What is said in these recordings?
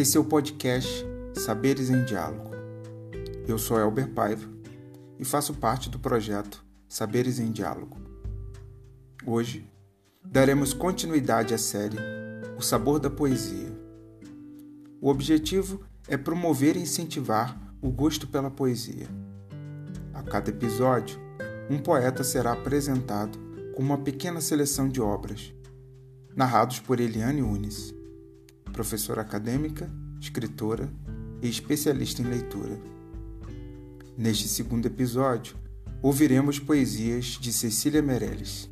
Esse é o podcast Saberes em Diálogo. Eu sou Elber Paiva e faço parte do projeto Saberes em Diálogo. Hoje daremos continuidade à série O Sabor da Poesia. O objetivo é promover e incentivar o gosto pela poesia. A cada episódio, um poeta será apresentado com uma pequena seleção de obras, narrados por Eliane Unis professora acadêmica, escritora e especialista em leitura. Neste segundo episódio, ouviremos poesias de Cecília Meirelles.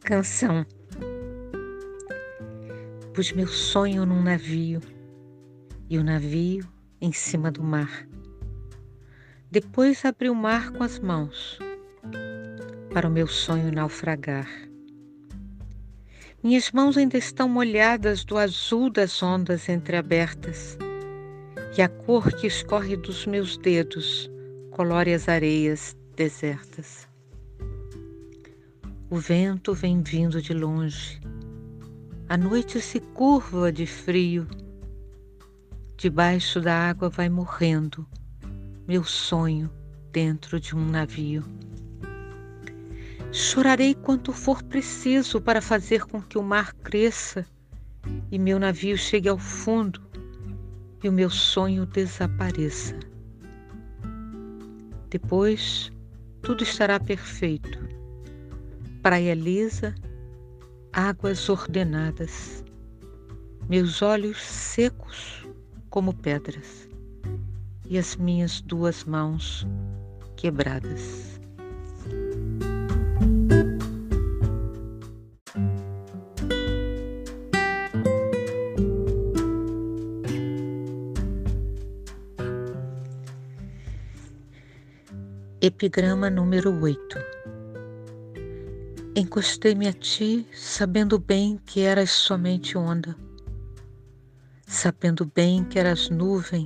Canção. Pus meu sonho num navio e o navio em cima do mar. Depois abri o mar com as mãos para o meu sonho naufragar. Minhas mãos ainda estão molhadas do azul das ondas entreabertas e a cor que escorre dos meus dedos colore as areias desertas. O vento vem vindo de longe, a noite se curva de frio Debaixo da água vai morrendo meu sonho dentro de um navio. Chorarei quanto for preciso para fazer com que o mar cresça e meu navio chegue ao fundo e o meu sonho desapareça. Depois, tudo estará perfeito. Praia lisa, águas ordenadas, meus olhos secos como pedras e as minhas duas mãos quebradas. Epigrama número 8 Encostei-me a ti, sabendo bem que eras somente onda sabendo bem que eras nuvem,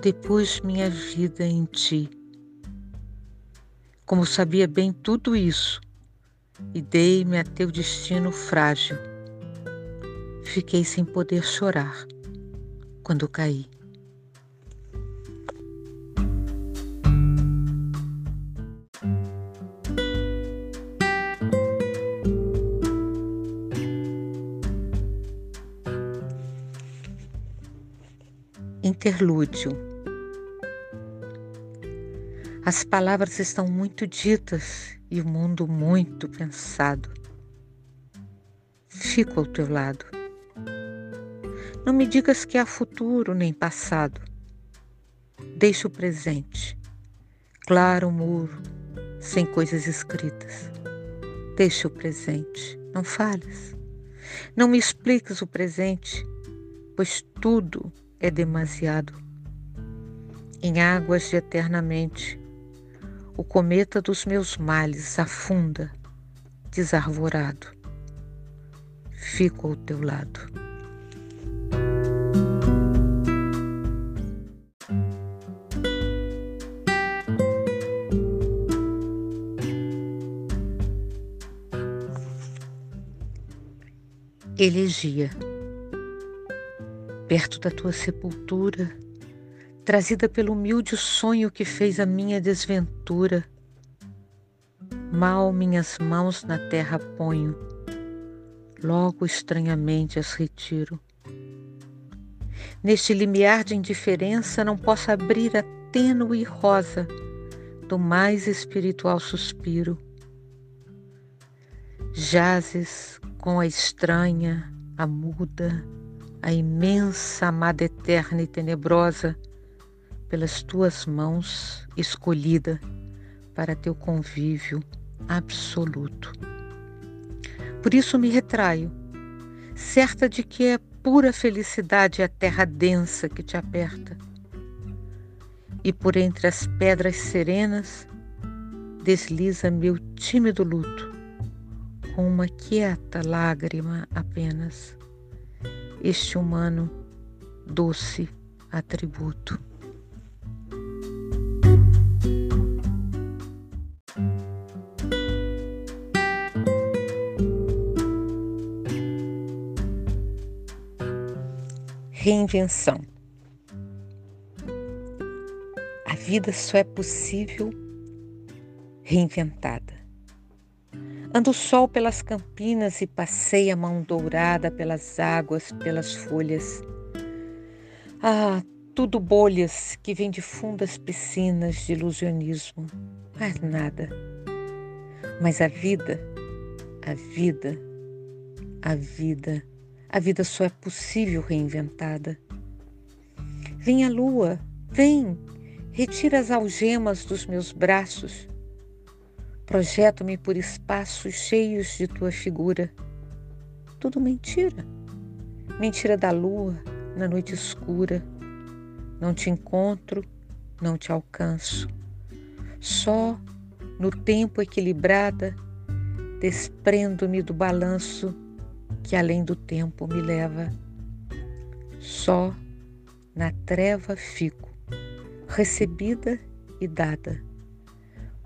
depus minha vida em ti. Como sabia bem tudo isso, e dei-me a teu destino frágil, fiquei sem poder chorar quando caí. Interlúdio. As palavras estão muito ditas e o mundo muito pensado. Fico ao teu lado. Não me digas que há futuro nem passado. Deixa o presente, claro muro, sem coisas escritas. Deixa o presente, não fales. Não me expliques o presente, pois tudo é demasiado. Em águas de eternamente, o cometa dos meus males afunda, desarvorado. Fico ao teu lado. Elegia perto da tua sepultura, trazida pelo humilde sonho que fez a minha desventura. Mal minhas mãos na terra ponho, logo estranhamente as retiro. Neste limiar de indiferença não posso abrir a tênue rosa do mais espiritual suspiro. Jazes com a estranha, a muda, a imensa amada eterna e tenebrosa pelas tuas mãos escolhida para teu convívio absoluto. Por isso me retraio, certa de que é pura felicidade a terra densa que te aperta. E por entre as pedras serenas desliza meu tímido luto, com uma quieta lágrima apenas este humano doce atributo. Reinvenção. A vida só é possível reinventada. Anda o sol pelas campinas e passeia a mão dourada pelas águas, pelas folhas. Ah, tudo bolhas que vêm de fundas piscinas de ilusionismo. Mais nada. Mas a vida, a vida, a vida, a vida só é possível reinventada. Vem a lua, vem, retira as algemas dos meus braços Projeto-me por espaços cheios de tua figura. Tudo mentira. Mentira da lua na noite escura. Não te encontro, não te alcanço. Só no tempo equilibrada, desprendo-me do balanço que além do tempo me leva. Só na treva fico, recebida e dada,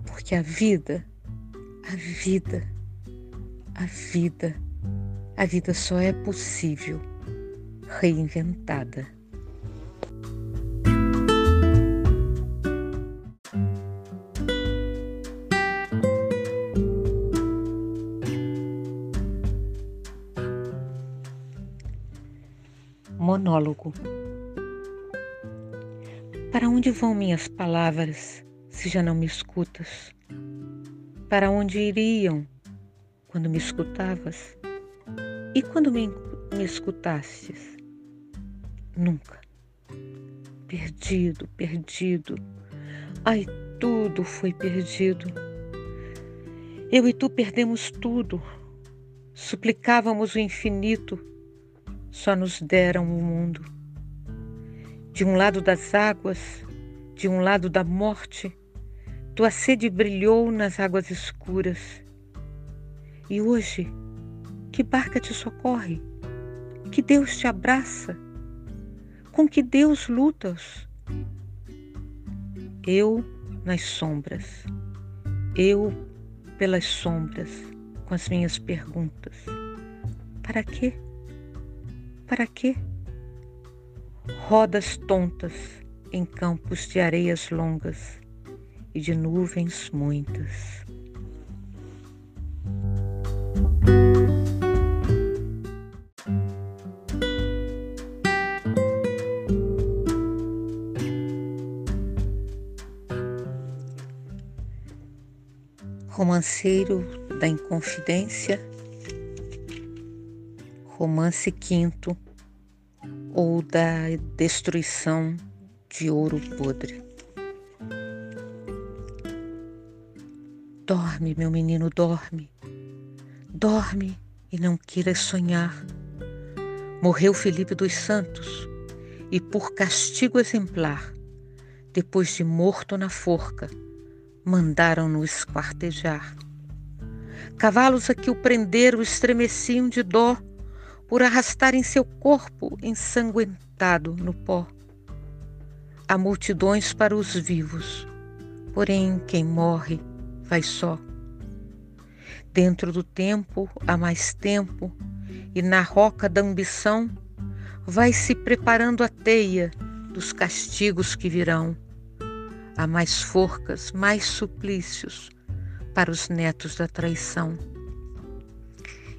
porque a vida a vida, a vida, a vida só é possível reinventada. Monólogo. Para onde vão minhas palavras se já não me escutas? Para onde iriam quando me escutavas? E quando me, me escutastes? Nunca. Perdido, perdido. Ai, tudo foi perdido. Eu e tu perdemos tudo. Suplicávamos o infinito, só nos deram o mundo. De um lado das águas, de um lado da morte, tua sede brilhou nas águas escuras. E hoje, que barca te socorre? Que Deus te abraça? Com que Deus lutas? Eu nas sombras, eu pelas sombras, com as minhas perguntas. Para quê? Para quê? Rodas tontas em campos de areias longas e de nuvens muitas. Romanceiro da Inconfidência, romance quinto ou da destruição de ouro podre. Dorme, meu menino, dorme. Dorme e não queiras sonhar. Morreu Felipe dos Santos e, por castigo exemplar, depois de morto na forca, mandaram-no esquartejar. Cavalos a que o prenderam estremeciam de dó por arrastarem seu corpo ensanguentado no pó. Há multidões para os vivos, porém quem morre vai só. Dentro do tempo há mais tempo, e na roca da ambição vai se preparando a teia dos castigos que virão. Há mais forcas, mais suplícios para os netos da traição.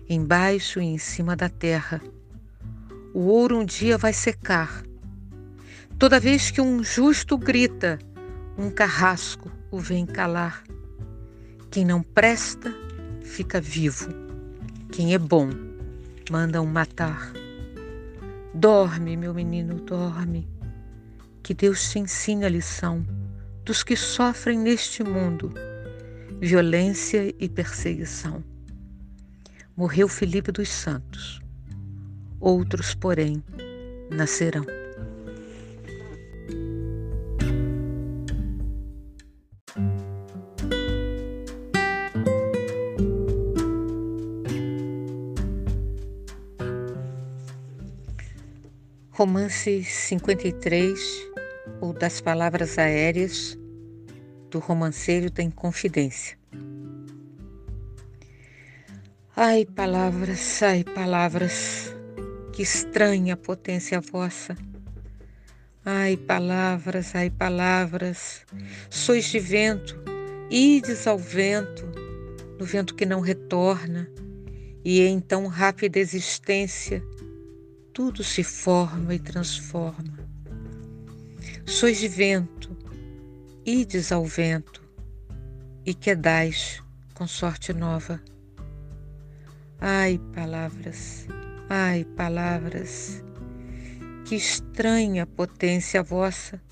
Embaixo e em cima da terra, o ouro um dia vai secar. Toda vez que um justo grita, um carrasco o vem calar. Quem não presta, fica vivo. Quem é bom, mandam matar. Dorme, meu menino, dorme. Que Deus te ensine a lição dos que sofrem neste mundo violência e perseguição. Morreu Felipe dos Santos. Outros, porém, nascerão. Romance 53, ou das palavras aéreas, do romanceiro da Inconfidência. Ai, palavras, ai, palavras, que estranha potência vossa. Ai, palavras, ai, palavras, sois de vento, ides ao vento, no vento que não retorna, e em tão rápida existência, tudo se forma e transforma. Sois vento, ides ao vento, e quedais com sorte nova. Ai, palavras, ai, palavras, que estranha potência vossa.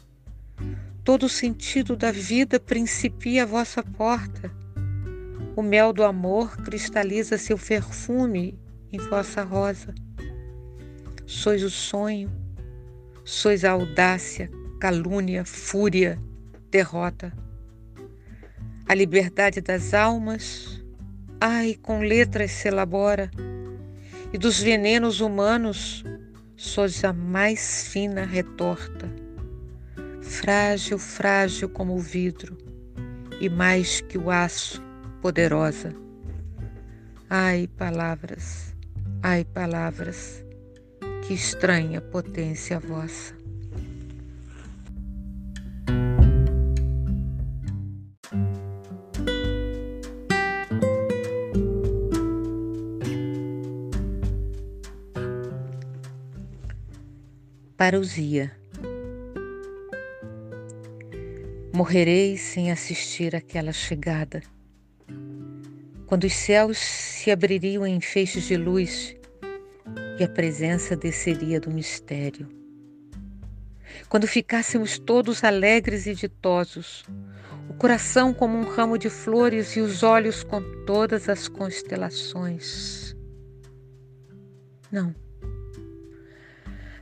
Todo sentido da vida principia a vossa porta. O mel do amor cristaliza seu perfume em vossa rosa. Sois o sonho, sois a audácia, calúnia, fúria, derrota. A liberdade das almas, ai, com letras se elabora, e dos venenos humanos, sois a mais fina retorta. Frágil, frágil como o vidro, e mais que o aço, poderosa. Ai, palavras, ai, palavras, que estranha potência vossa. Parousia. Morrerei sem assistir àquela chegada. Quando os céus se abririam em feixes de luz e a presença desceria do mistério. Quando ficássemos todos alegres e ditosos, o coração como um ramo de flores e os olhos com todas as constelações. Não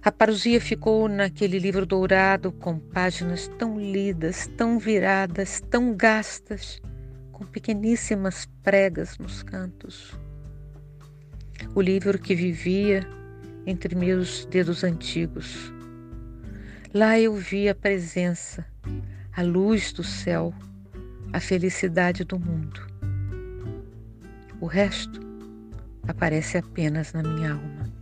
a parousia ficou naquele livro dourado com páginas tão lidas, tão viradas, tão gastas, com pequeníssimas pregas nos cantos. O livro que vivia entre meus dedos antigos. Lá eu vi a presença, a luz do céu, a felicidade do mundo. O resto aparece apenas na minha alma.